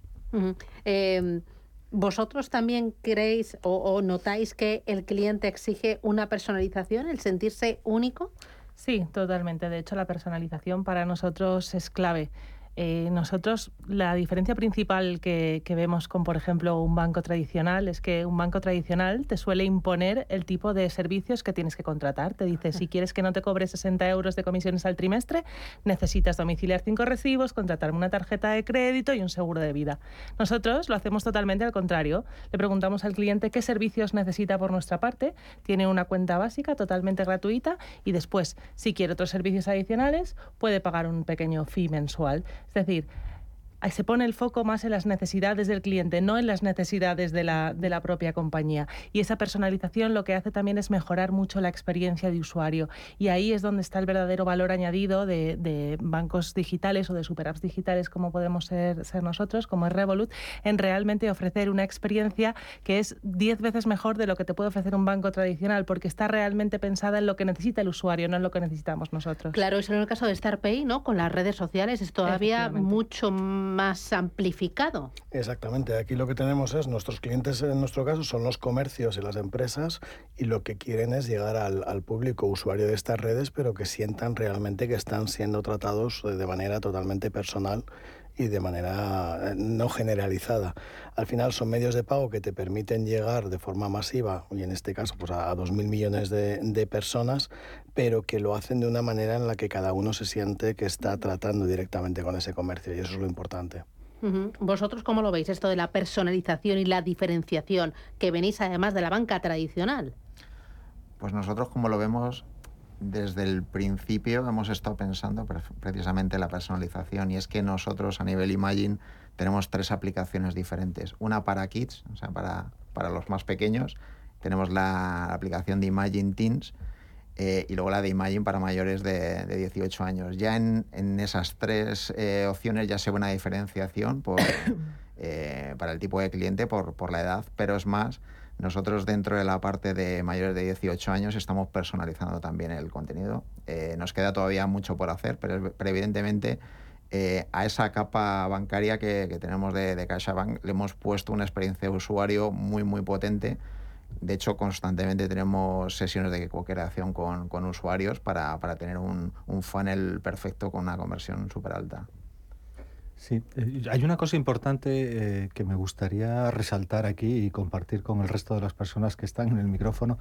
Em, ¿Vosotros también creéis o, o notáis que el cliente exige una personalización, el sentirse único? Sí, totalmente. De hecho, la personalización para nosotros es clave. Eh, nosotros la diferencia principal que, vemos con, por ejemplo, un banco tradicional es que un banco tradicional te suele imponer el tipo de servicios que tienes que contratar. Te dice, si quieres que no te cobre 60 euros de comisiones al trimestre, necesitas domiciliar cinco recibos, contratarme una tarjeta de crédito y un seguro de vida. Nosotros lo hacemos totalmente al contrario. Le preguntamos al cliente qué servicios necesita por nuestra parte, tiene una cuenta básica totalmente gratuita y después, si quiere otros servicios adicionales, puede pagar un pequeño fee mensual. Es decir, se pone el foco más en las necesidades del cliente, no en las necesidades de la, de la, propia compañía. Y esa personalización lo que hace también es mejorar mucho la experiencia de usuario. Y ahí es donde está el verdadero valor añadido de, de bancos digitales o de superapps digitales como podemos ser, ser, nosotros, como es Revolut, en realmente ofrecer una experiencia que es 10 veces mejor de lo que te puede ofrecer un banco tradicional, porque está realmente pensada en lo que necesita el usuario, no en lo que necesitamos nosotros. Claro, eso en el caso de StarPay, ¿no? Con las redes sociales es todavía mucho más más amplificado. Exactamente, aquí lo que tenemos es, nuestros clientes en nuestro caso son los comercios y las empresas y lo que quieren es llegar al, público usuario de estas redes, pero que sientan realmente que están siendo tratados de manera totalmente personal y de manera eh, no generalizada. Al final son medios de pago que te permiten llegar de forma masiva, y en este caso pues a, 2.000 millones de, de, personas, pero que lo hacen de una manera en la que cada uno se siente que está tratando directamente con ese comercio y eso es lo importante. ¿Vosotros cómo lo veis esto de la personalización y la diferenciación que venís además de la banca tradicional? Pues nosotros como lo vemos desde el principio hemos estado pensando precisamente la personalización y es que nosotros a nivel Imagine tenemos tres aplicaciones diferentes. Una para kids, o sea, para, para los más pequeños. Tenemos la aplicación de Imagine Teens, eh, y luego la de Imagine para mayores de, 18 años. Ya en, esas tres eh, opciones ya se ve una diferenciación por, eh, para el tipo de cliente por, por, la edad, pero es más, nosotros dentro de la parte de mayores de 18 años estamos personalizando también el contenido. nos queda todavía mucho por hacer, pero, evidentemente a esa capa bancaria que, que tenemos de, de CaixaBank le hemos puesto una experiencia de usuario muy, muy potente de hecho, constantemente tenemos sesiones de co-creación con, usuarios para, tener un, funnel perfecto con una conversión súper alta. Sí, eh, hay una cosa importante eh, que me gustaría resaltar aquí y compartir con el resto de las personas que están en el micrófono,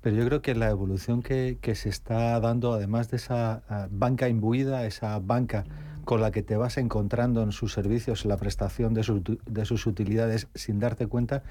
pero yo creo que la evolución que, se está dando, además de esa ah, banca imbuida, esa banca con la que te vas encontrando en sus servicios, en la prestación de, sus utilidades sin darte cuenta,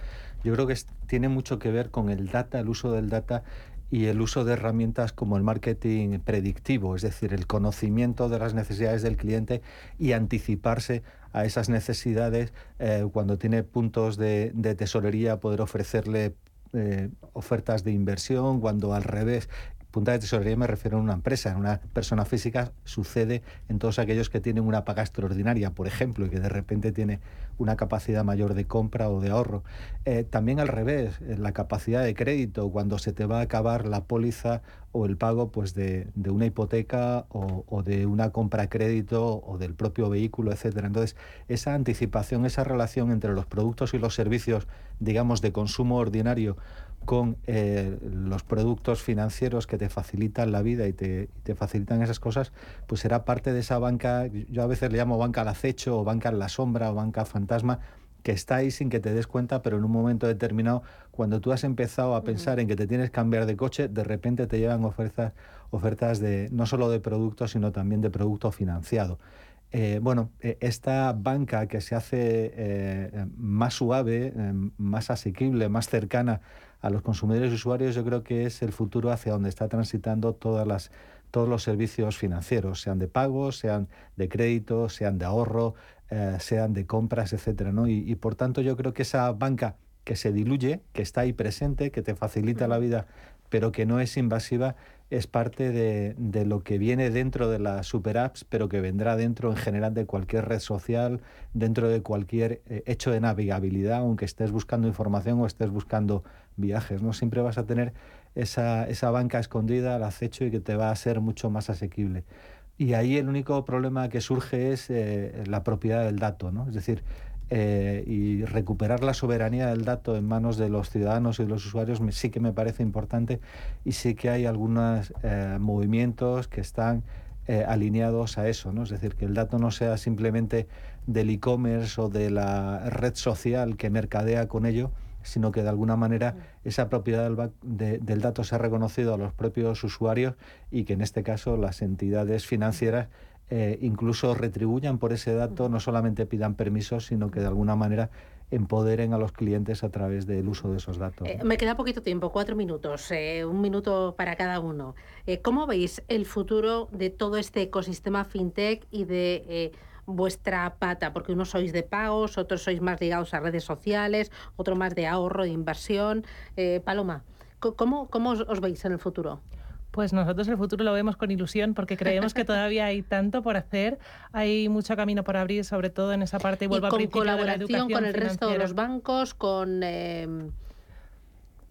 yo creo que tiene mucho que ver con el data, el uso del data y el uso de herramientas como el marketing predictivo, es decir, el conocimiento de las necesidades del cliente y anticiparse a esas necesidades eh, cuando tiene puntos de, tesorería, poder ofrecerle eh, ofertas de inversión, cuando al revés punta de tesorería me refiero a una empresa, en una persona física sucede en todos aquellos que tienen una paga extraordinaria, por ejemplo, y que de repente tiene una capacidad mayor de compra o de ahorro. Eh, también al revés, la capacidad de crédito, cuando se te va a acabar la póliza o el pago pues de, una hipoteca o, de una compra a crédito o del propio vehículo, etcétera. Entonces, esa anticipación, esa relación entre los productos y los servicios, digamos, de consumo ordinario con eh, los productos financieros que te facilitan la vida y te, te, facilitan esas cosas, pues será parte de esa banca, yo a veces le llamo banca al acecho o banca en la sombra o banca fantasma, que está ahí sin que te des cuenta, pero en un momento determinado, cuando tú has empezado a pensar en que te tienes que cambiar de coche, de repente te llegan ofertas, ofertas de no solo de productos, sino también de producto financiado. Eh, bueno, eh, esta banca que se hace eh, más suave, más asequible, más cercana a los consumidores y usuarios, yo creo que es el futuro hacia donde está transitando todas las, todos los servicios financieros, sean de pagos, sean de crédito, sean de ahorro, eh, sean de compras, etcétera, ¿no? Y, por tanto yo creo que esa banca que se diluye, que está ahí presente, que te facilita la vida, pero que no es invasiva, es parte de, de, lo que viene dentro de las super apps, pero que vendrá dentro en general de cualquier red social, dentro de cualquier eh, hecho de navegabilidad, aunque estés buscando información o estés buscando viajes, ¿no? Siempre vas a tener esa, esa banca escondida al acecho y que te va a ser mucho más asequible. Y ahí el único problema que surge es eh, la propiedad del dato, ¿no? Es decir, eh, y recuperar la soberanía del dato en manos de los ciudadanos y de los usuarios sí que me parece importante y sí que hay algunos eh, movimientos que están alineados a eso, ¿no? Es decir, que el dato no sea simplemente del e-commerce o de la red social que mercadea con ello, sino que de alguna manera esa propiedad del, dato se ha reconocido a los propios usuarios y que en este caso las entidades financieras eh, incluso retribuyan por ese dato, no solamente pidan permisos, sino que de alguna manera empoderen a los clientes a través del uso de esos datos. Eh, me queda poquito tiempo, cuatro minutos, eh, un minuto para cada uno. ¿Cómo veis el futuro de todo este ecosistema fintech y de vuestra pata? Porque unos sois de pagos, otros sois más ligados a redes sociales, otro más de ahorro, de inversión. Paloma, ¿cómo, ¿cómo os veis en el futuro? Pues nosotros el futuro lo vemos con ilusión porque creemos que todavía hay tanto por hacer, hay mucho camino por abrir, sobre todo en esa parte y vuelvo con a colaboración con el resto de los bancos, con eh,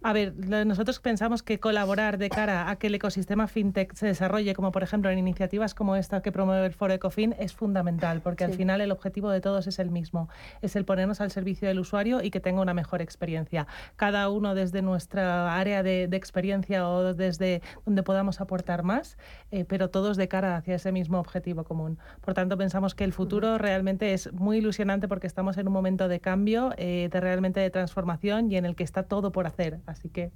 a ver, nosotros pensamos que colaborar de cara a que el ecosistema fintech se desarrolle, como por ejemplo en iniciativas como esta que promueve el Foro Ecofin, es fundamental, porque al final el objetivo de todos es el mismo, es el ponernos al servicio del usuario y que tenga una mejor experiencia. Cada uno desde nuestra área de, experiencia o desde donde podamos aportar más, eh, pero todos de cara hacia ese mismo objetivo común. Por tanto, pensamos que el futuro realmente es muy ilusionante porque estamos en un momento de cambio, eh, de realmente de transformación y en el que está todo por hacer. Así que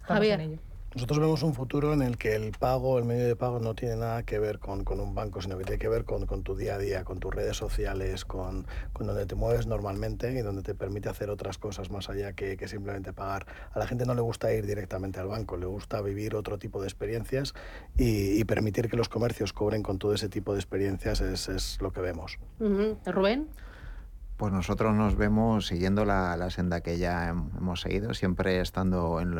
estamos en ello. Nosotros vemos un futuro en el que el pago, el medio de pago, no tiene nada que ver con, con un banco, sino que tiene que ver con, con, tu día a día, con tus redes sociales, con, con, donde te mueves normalmente y donde te permite hacer otras cosas más allá que, que, simplemente pagar. A la gente no le gusta ir directamente al banco, le gusta vivir otro tipo de experiencias y, y permitir que los comercios cobren con todo ese tipo de experiencias es, es lo que vemos. Rubén. Pues nosotros nos vemos siguiendo la, senda que ya hemos seguido, siempre estando en,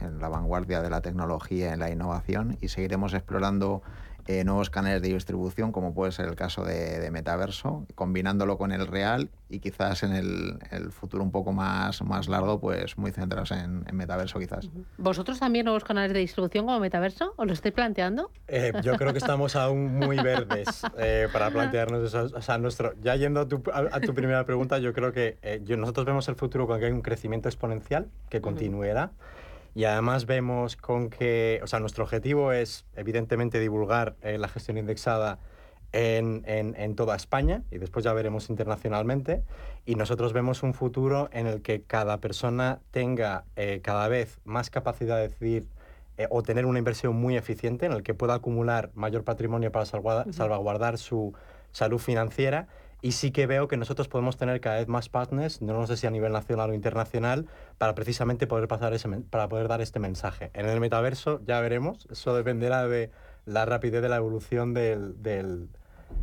en, la vanguardia de la tecnología, en la innovación y seguiremos explorando eh, nuevos canales de distribución, como puede ser el caso de, Metaverso, combinándolo con el real y quizás en el, futuro un poco más, más largo, pues muy centrados en, Metaverso quizás. ¿Vosotros también nuevos canales de distribución como Metaverso? ¿Os lo estáis planteando? Eh, yo creo que estamos aún muy verdes eh, para plantearnos eso. O sea, nuestro, ya yendo a tu, a, tu primera pregunta, yo creo que yo, nosotros vemos el futuro con que hay un crecimiento exponencial que continuará. Y además vemos con que, o sea, nuestro objetivo es evidentemente divulgar eh, la gestión indexada en, en, toda España y después ya veremos internacionalmente. Y nosotros vemos un futuro en el que cada persona tenga eh, cada vez más capacidad de decidir eh, o tener una inversión muy eficiente en el que pueda acumular mayor patrimonio para salvaguardar su salud financiera y sí que veo que nosotros podemos tener cada vez más partners, no sé si a nivel nacional o internacional, para precisamente poder, pasar ese, para poder dar este mensaje. En el metaverso ya veremos, eso dependerá de la rapidez de la evolución del, del,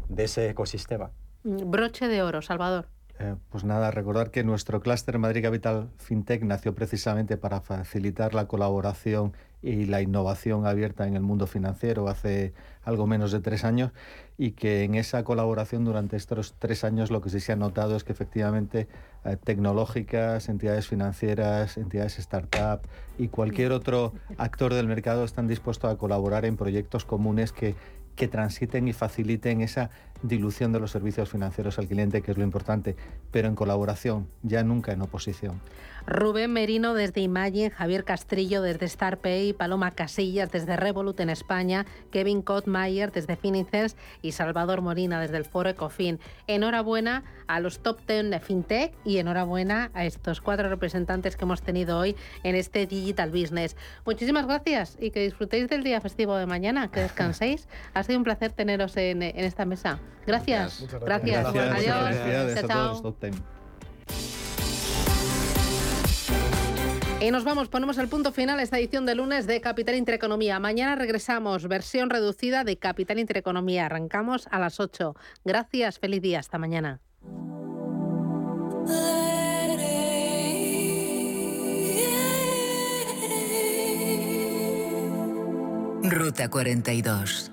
de ese ecosistema. Broche de oro, Salvador. Eh, pues nada, recordar que nuestro clúster Madrid Capital FinTech nació precisamente para facilitar la colaboración y la innovación abierta en el mundo financiero hace algo menos de tres años y que en esa colaboración durante estos tres años lo que sí se ha notado es que efectivamente eh, tecnológicas, entidades financieras, entidades startup y cualquier otro actor del mercado están dispuestos a colaborar en proyectos comunes que, que transiten y faciliten esa dilución de los servicios financieros al cliente, que es lo importante, pero en colaboración, ya nunca en oposición. Rubén Merino desde Imagine, Javier Castrillo desde StarPay, Paloma Casillas desde Revolut en España, Kevin Kottmayer desde Finicens y Salvador Morina desde el Foro Ecofin. Enhorabuena a los top 10 de FinTech y enhorabuena a estos cuatro representantes que hemos tenido hoy en este Digital Business. Muchísimas gracias y que disfrutéis del día festivo de mañana, que descanséis. ha sido un placer teneros en, esta mesa. Gracias. Gracias. Adiós. chao. Y nos vamos, ponemos el punto final a esta edición de lunes de Capital Intereconomía. Mañana regresamos, versión reducida de Capital Intereconomía. Arrancamos a las 8. Gracias, feliz día, hasta mañana. Ruta 42.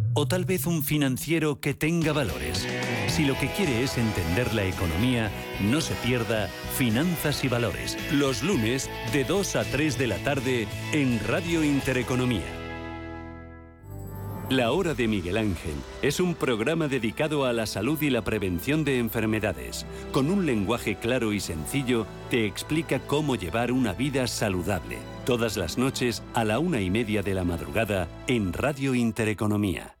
¿O tal vez un financiero que tenga valores? Si lo que quiere es entender la economía, no se pierda Finanzas y Valores, los lunes de 2 a 3 de la tarde en Radio Intereconomía. La Hora de Miguel Ángel es un programa dedicado a la salud y la prevención de enfermedades. Con un lenguaje claro y sencillo, te explica cómo llevar una vida saludable. Todas las noches a la una y media de la madrugada en Radio Intereconomía.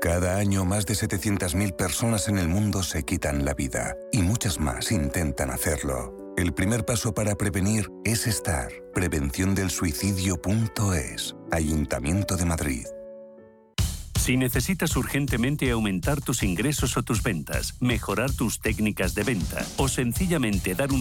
Cada año más de 700.000 personas en el mundo se quitan la vida y muchas más intentan hacerlo. El primer paso para prevenir es estar. Prevenciondelsuicidio.es. Ayuntamiento de Madrid. Si necesitas urgentemente aumentar tus ingresos o tus ventas, mejorar tus técnicas de venta o sencillamente dar un